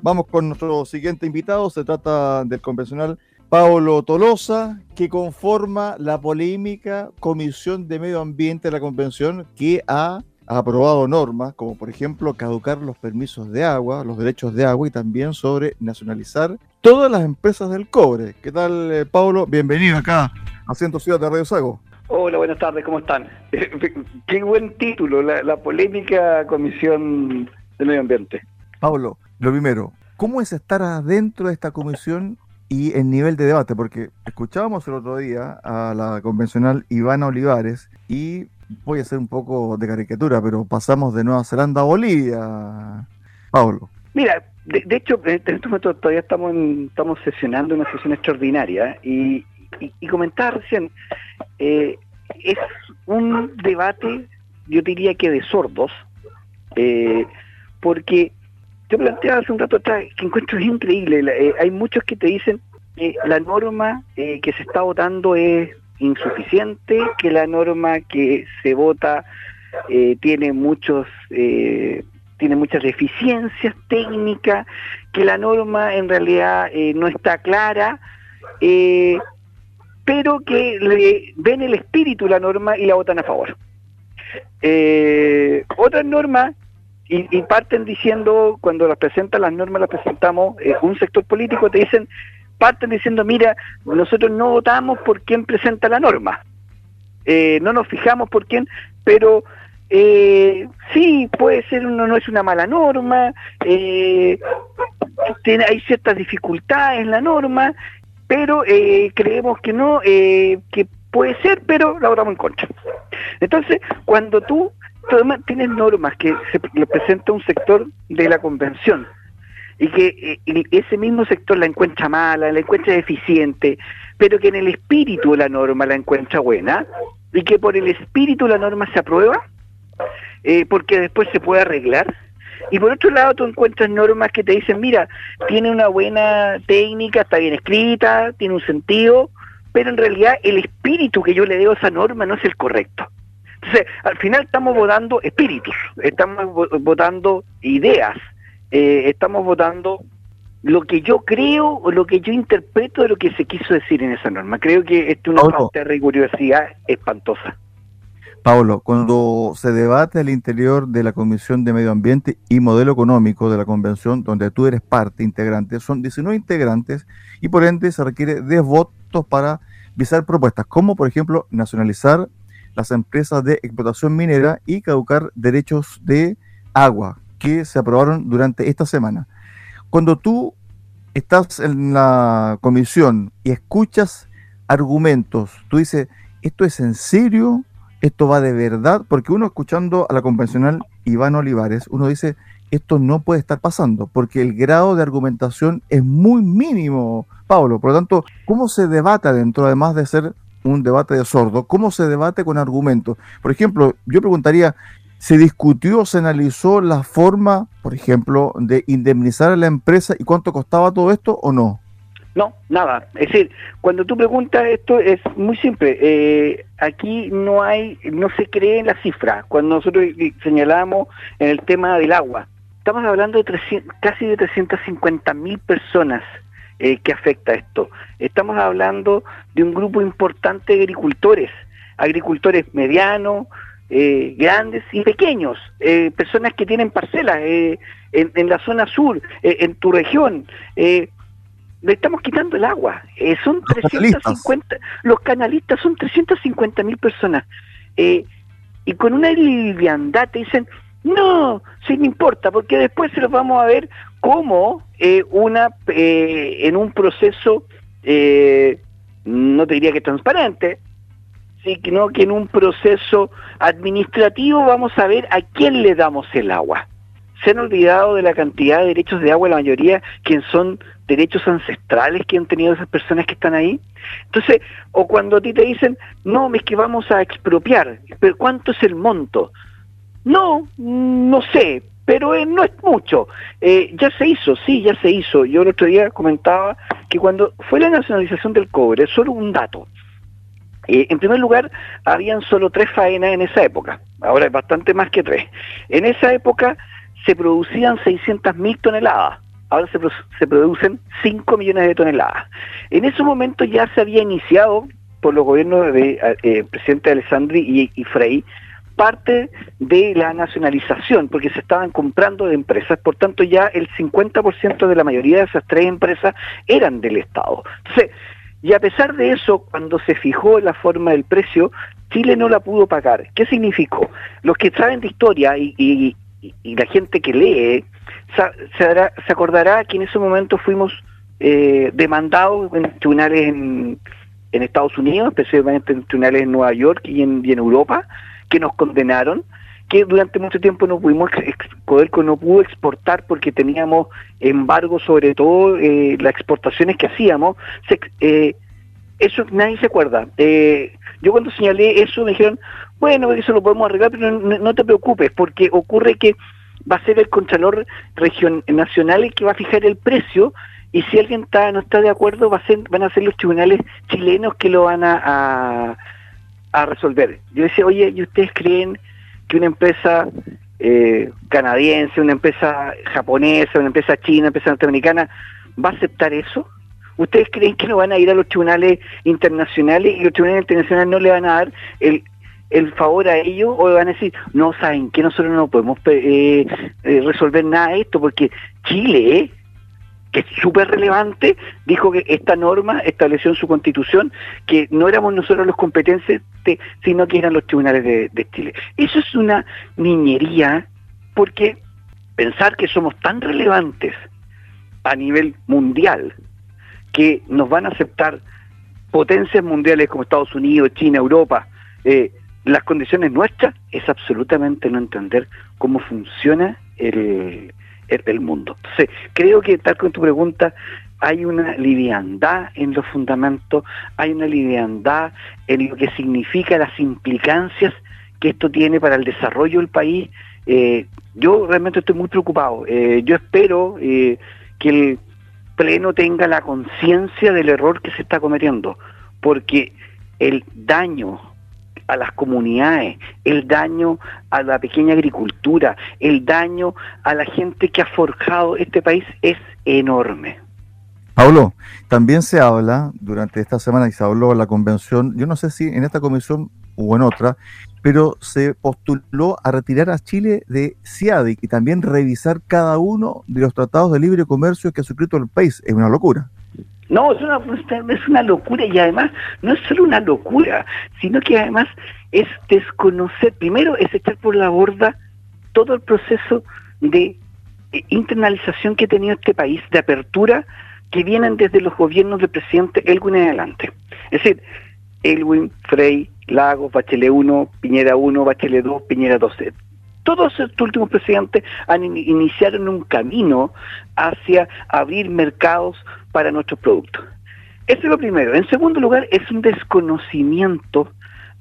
Vamos con nuestro siguiente invitado. Se trata del convencional Pablo Tolosa, que conforma la polémica Comisión de Medio Ambiente de la Convención que ha aprobado normas como por ejemplo caducar los permisos de agua, los derechos de agua y también sobre nacionalizar todas las empresas del cobre. ¿Qué tal, eh, Pablo? Bienvenido acá a Ciento Ciudad de Radio Sago. Hola, buenas tardes, ¿cómo están? Qué buen título, la, polémica Comisión de Medio Ambiente. Pablo, lo primero, ¿cómo es estar adentro de esta comisión y el nivel de debate? Porque escuchábamos el otro día a la convencional Ivana Olivares y voy a hacer un poco de caricatura, pero pasamos de Nueva Zelanda a Bolivia, Pablo. Mira, de, hecho, en este momento todavía estamos, estamos sesionando una sesión extraordinaria y, y, comentaba recién, eh, es un debate, yo diría que de sordos, eh, porque yo planteaba hace un rato atrás que encuentro es increíble, eh, hay muchos que te dicen que la norma que se está votando es insuficiente, que la norma que se vota tiene muchos tiene muchas deficiencias técnicas, que la norma en realidad no está clara, eh, pero que le ven el espíritu la norma y la votan a favor. Eh, otras normas, y, parten diciendo, cuando las presentan las normas, las presentamos, eh, un sector político te dicen, parten diciendo, mira, nosotros no votamos por quién presenta la norma, eh, no nos fijamos por quién, pero eh, sí, puede ser, uno no es una mala norma, eh, tiene, hay ciertas dificultades en la norma, pero eh, creemos que no, que puede ser, pero la votamos en contra. Entonces, cuando tú tienes normas que se presenta un sector de la convención y que eh, ese mismo sector la encuentra mala, la encuentra deficiente, pero que en el espíritu de la norma la encuentra buena y que por el espíritu la norma se aprueba, porque después se puede arreglar, y por otro lado, tú encuentras normas que te dicen, mira, tiene una buena técnica, está bien escrita, tiene un sentido, pero en realidad el espíritu que yo le debo a esa norma no es el correcto. Entonces, al final estamos votando espíritus, estamos votando ideas, eh, estamos votando lo que yo creo o lo que yo interpreto de lo que se quiso decir en esa norma. Creo que esto es una falta de rigurosidad espantosa. Pablo, cuando se debate al interior de la Comisión de Medio Ambiente y Modelo Económico de la Convención, donde tú eres parte integrante, son 19 integrantes y por ende se requiere 10 votos para visar propuestas, como por ejemplo nacionalizar las empresas de explotación minera y caducar derechos de agua que se aprobaron durante esta semana. Cuando tú estás en la comisión y escuchas argumentos, tú dices, ¿esto es en serio? esto va de verdad, porque uno escuchando a la convencional Iván Olivares, uno dice, esto no puede estar pasando, porque el grado de argumentación es muy mínimo, Pablo. Por lo tanto, ¿cómo se debate dentro, además de ser un debate de sordo, cómo se debate con argumentos? Por ejemplo, yo preguntaría, ¿se discutió, se analizó la forma, por ejemplo, de indemnizar a la empresa y cuánto costaba todo esto o no? No, nada. Es decir, cuando tú preguntas esto es muy simple. Eh, aquí no hay, no se cree en la cifra. Cuando nosotros señalamos en el tema del agua, estamos hablando de casi de 350 mil personas eh, que afecta esto. Estamos hablando de un grupo importante de agricultores, agricultores medianos, eh, grandes y pequeños, personas que tienen parcelas en, en, la zona sur, en tu región le estamos quitando el agua. Eh, son los 350, los canalistas son 350 mil personas. Eh, y con una liviandad te dicen, no, sí me importa, porque después se los vamos a ver como eh, una, en un proceso, no te diría que transparente, sino que en un proceso administrativo vamos a ver a quién le damos el agua. Se han olvidado de la cantidad de derechos de agua, la mayoría, que son derechos ancestrales que han tenido esas personas que están ahí. Entonces, o cuando a ti te dicen, no, es que vamos a expropiar, pero ¿cuánto es el monto? No, no sé, pero eh, no es mucho. Eh, ya se hizo, sí, ya se hizo. Yo el otro día comentaba que cuando fue la nacionalización del cobre, solo un dato. Eh, en primer lugar, habían solo tres faenas en esa época, ahora es bastante más que tres. En esa época se producían 600.000 toneladas ahora se, producen 5 millones de toneladas. En ese momento ya se había iniciado por los gobiernos de presidente Alessandri y, Frey parte de la nacionalización, porque se estaban comprando de empresas, por tanto ya el 50% de la mayoría de esas tres empresas eran del Estado. Y a pesar de eso, cuando se fijó la forma del precio, Chile no la pudo pagar. ¿Qué significó? Los que saben de historia y, la gente que lee, se, acordará que en ese momento fuimos eh, demandados en tribunales en, Estados Unidos, especialmente en tribunales en Nueva York y en, Europa, que nos condenaron que durante mucho tiempo no pudimos, Codelco no pudo exportar porque teníamos embargo sobre todo eh, las exportaciones que hacíamos, eh, eso nadie se acuerda. Eh, yo cuando señalé eso me dijeron, bueno, eso lo podemos arreglar, pero no, te preocupes, porque ocurre que va a ser el Contralor region, Nacional el que va a fijar el precio y si alguien está, no está de acuerdo va a ser, van a ser los tribunales chilenos que lo van a, a, resolver. Yo decía, oye, ¿y ustedes creen que una empresa eh, canadiense, una empresa japonesa, una empresa china, una empresa norteamericana va a aceptar eso? ¿Ustedes creen que no van a ir a los tribunales internacionales y los tribunales internacionales no le van a dar el, el favor a ellos o van a decir, no, saben que nosotros no podemos eh, eh, resolver nada de esto porque Chile, que es súper relevante, dijo que esta norma estableció en su constitución que no éramos nosotros los competentes, sino que eran los tribunales de, Chile. Eso es una niñería porque pensar que somos tan relevantes a nivel mundial que nos van a aceptar potencias mundiales como Estados Unidos, China, Europa, eh, las condiciones nuestras, es absolutamente no entender cómo funciona el, el, mundo. Entonces, creo que tal con tu pregunta, hay una liviandad en los fundamentos, hay una liviandad en lo que significa las implicancias que esto tiene para el desarrollo del país. Eh, yo realmente estoy muy preocupado. Eh, yo espero que el pleno tenga la conciencia del error que se está cometiendo, porque el daño a las comunidades, el daño a la pequeña agricultura, el daño a la gente que ha forjado este país es enorme. Pablo, también se habla durante esta semana y se habló en la convención, yo no sé si en esta comisión o en otra, pero se postuló a retirar a Chile de CIADIC y también revisar cada uno de los tratados de libre comercio que ha suscrito el país. Es una locura. No, es una, locura y además no es solo una locura, sino que además es desconocer, primero es echar por la borda todo el proceso de eh, internalización que ha tenido este país, de apertura que vienen desde los gobiernos del presidente Elwin en adelante. Es decir, Elwin, Frey, Lagos, Bachelet 1, Piñera 1, Bachelet 2, Piñera 2. Todos estos últimos presidentes han iniciado un camino hacia abrir mercados para nuestros productos. Eso es lo primero. En segundo lugar, es un desconocimiento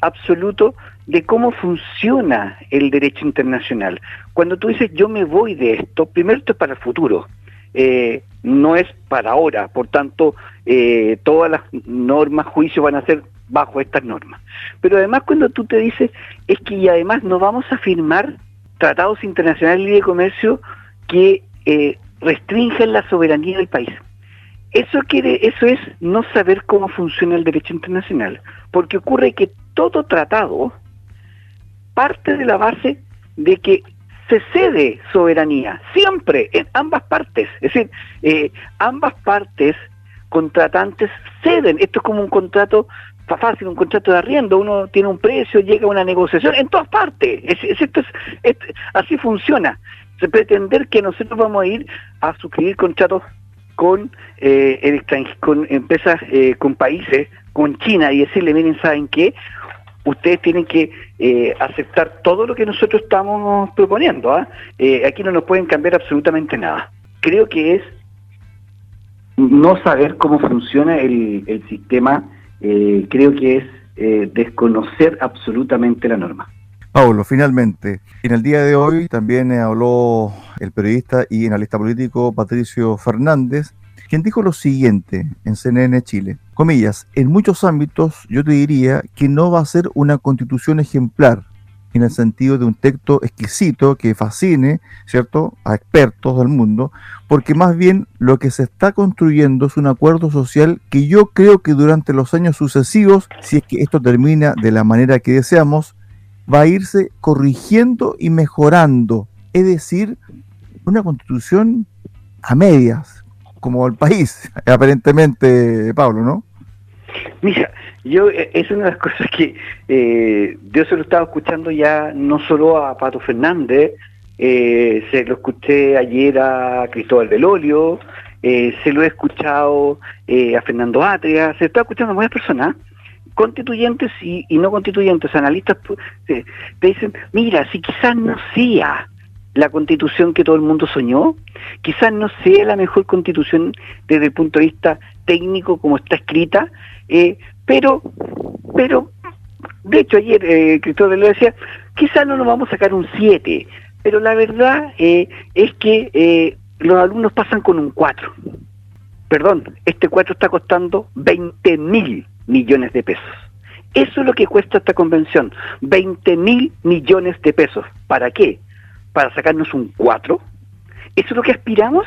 absoluto de cómo funciona el derecho internacional. Cuando tú dices yo me voy de esto, primero esto es para el futuro, eh, no es para ahora, por tanto eh, todas las normas, juicios van a ser bajo estas normas. Pero además cuando tú te dices es que y además no vamos a firmar tratados internacionales de comercio que eh, restringen la soberanía del país. Eso quiere, eso es no saber cómo funciona el derecho internacional, porque ocurre que todo tratado parte de la base de que se cede soberanía, siempre, en ambas partes. Es decir, eh, ambas partes contratantes ceden. Esto es como un contrato fácil, un contrato de arriendo, uno tiene un precio, llega a una negociación, en todas partes. Es, esto es, así funciona. Se pretender que nosotros vamos a ir a suscribir contratos con, eh, con empresas, eh, con países, con China y decirle, miren, ¿saben qué? Ustedes tienen que eh, aceptar todo lo que nosotros estamos proponiendo. ¿ah? aquí no nos pueden cambiar absolutamente nada. Creo que es no saber cómo funciona el, el sistema eh, creo que es eh, desconocer absolutamente la norma. Pablo, finalmente, en el día de hoy también habló el periodista y analista político Patricio Fernández, quien dijo lo siguiente en CNN Chile, comillas, en muchos ámbitos yo te diría que no va a ser una constitución ejemplar, en el sentido de un texto exquisito que fascine, ¿cierto?, a expertos del mundo, porque más bien lo que se está construyendo es un acuerdo social que yo creo que durante los años sucesivos, si es que esto termina de la manera que deseamos, va a irse corrigiendo y mejorando. Es decir, una constitución a medias, como el país, aparentemente, Pablo, ¿no? Mira, yo eh, es una de las cosas que eh, yo se lo estaba escuchando ya no solo a Pato Fernández, eh, se lo escuché ayer a Cristóbal Belolio, eh, se lo he escuchado a Fernando Atria, se estaba escuchando a muchas personas, constituyentes y, no constituyentes, analistas, te dicen, mira, si quizás no sea la constitución que todo el mundo soñó, quizás no sea la mejor constitución desde el punto de vista técnico como está escrita, eh, pero, pero, de hecho ayer eh, Cristóbal lo decía, quizás no nos vamos a sacar un 7, pero la verdad eh, es que eh, los alumnos pasan con un 4. Perdón, este 4 está costando 20 mil millones de pesos. Eso es lo que cuesta esta convención, 20 mil millones de pesos. ¿Para qué? ¿Para sacarnos un 4? ¿Eso es lo que aspiramos?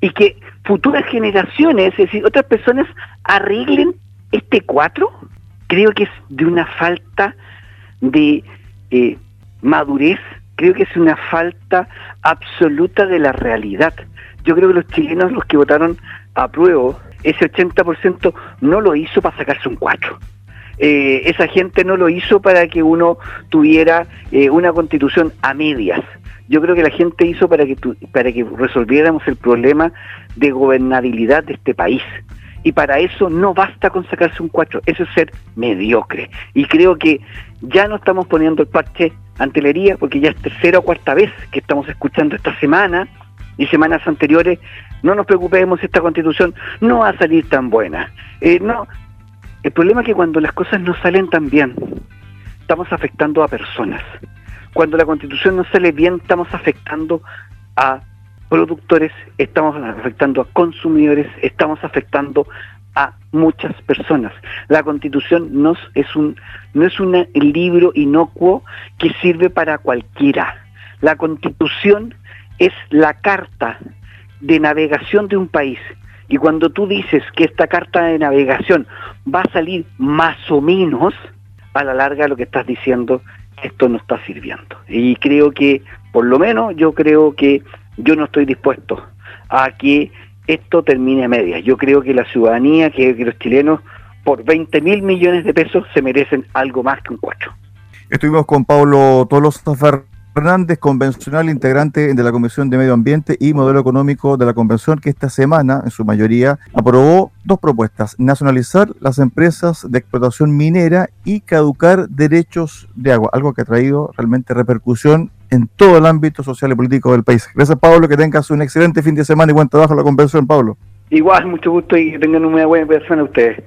Y que futuras generaciones, es decir, otras personas arreglen este 4 creo que es de una falta de eh, madurez, creo que es una falta absoluta de la realidad. Yo creo que los chilenos, los que votaron a prueba, ese 80% no lo hizo para sacarse un 4. Eh, esa gente no lo hizo para que uno tuviera eh, una constitución a medias. Yo creo que la gente hizo para que, para que resolviéramos el problema de gobernabilidad de este país y para eso no basta con sacarse un 4, eso es ser mediocre. Y creo que ya no estamos poniendo el parche ante porque ya es tercera o cuarta vez que estamos escuchando esta semana y semanas anteriores, no nos preocupemos, esta constitución no va a salir tan buena. Eh, no, el problema es que cuando las cosas no salen tan bien, estamos afectando a personas. Cuando la constitución no sale bien, estamos afectando a productores, estamos afectando a consumidores, estamos afectando a muchas personas. La Constitución no es un no es un libro inocuo que sirve para cualquiera. La Constitución es la carta de navegación de un país. Y cuando tú dices que esta carta de navegación va a salir más o menos, a la larga lo que estás diciendo, esto no está sirviendo. Y creo que, por lo menos, yo creo que yo no estoy dispuesto a que esto termine a medias. Yo creo que la ciudadanía, que, los chilenos, por 20 mil millones de pesos, se merecen algo más que un cuatro. Estuvimos con Pablo Tolosa Fernández, convencional integrante de la Comisión de Medio Ambiente y Modelo Económico de la Convención, que esta semana, en su mayoría, aprobó dos propuestas, nacionalizar las empresas de explotación minera y caducar derechos de agua, algo que ha traído realmente repercusión en todo el ámbito social y político del país. Gracias, Pablo, que tengas un excelente fin de semana y buen trabajo en la convención, Pablo. Igual, mucho gusto y que tengan una buena persona ustedes.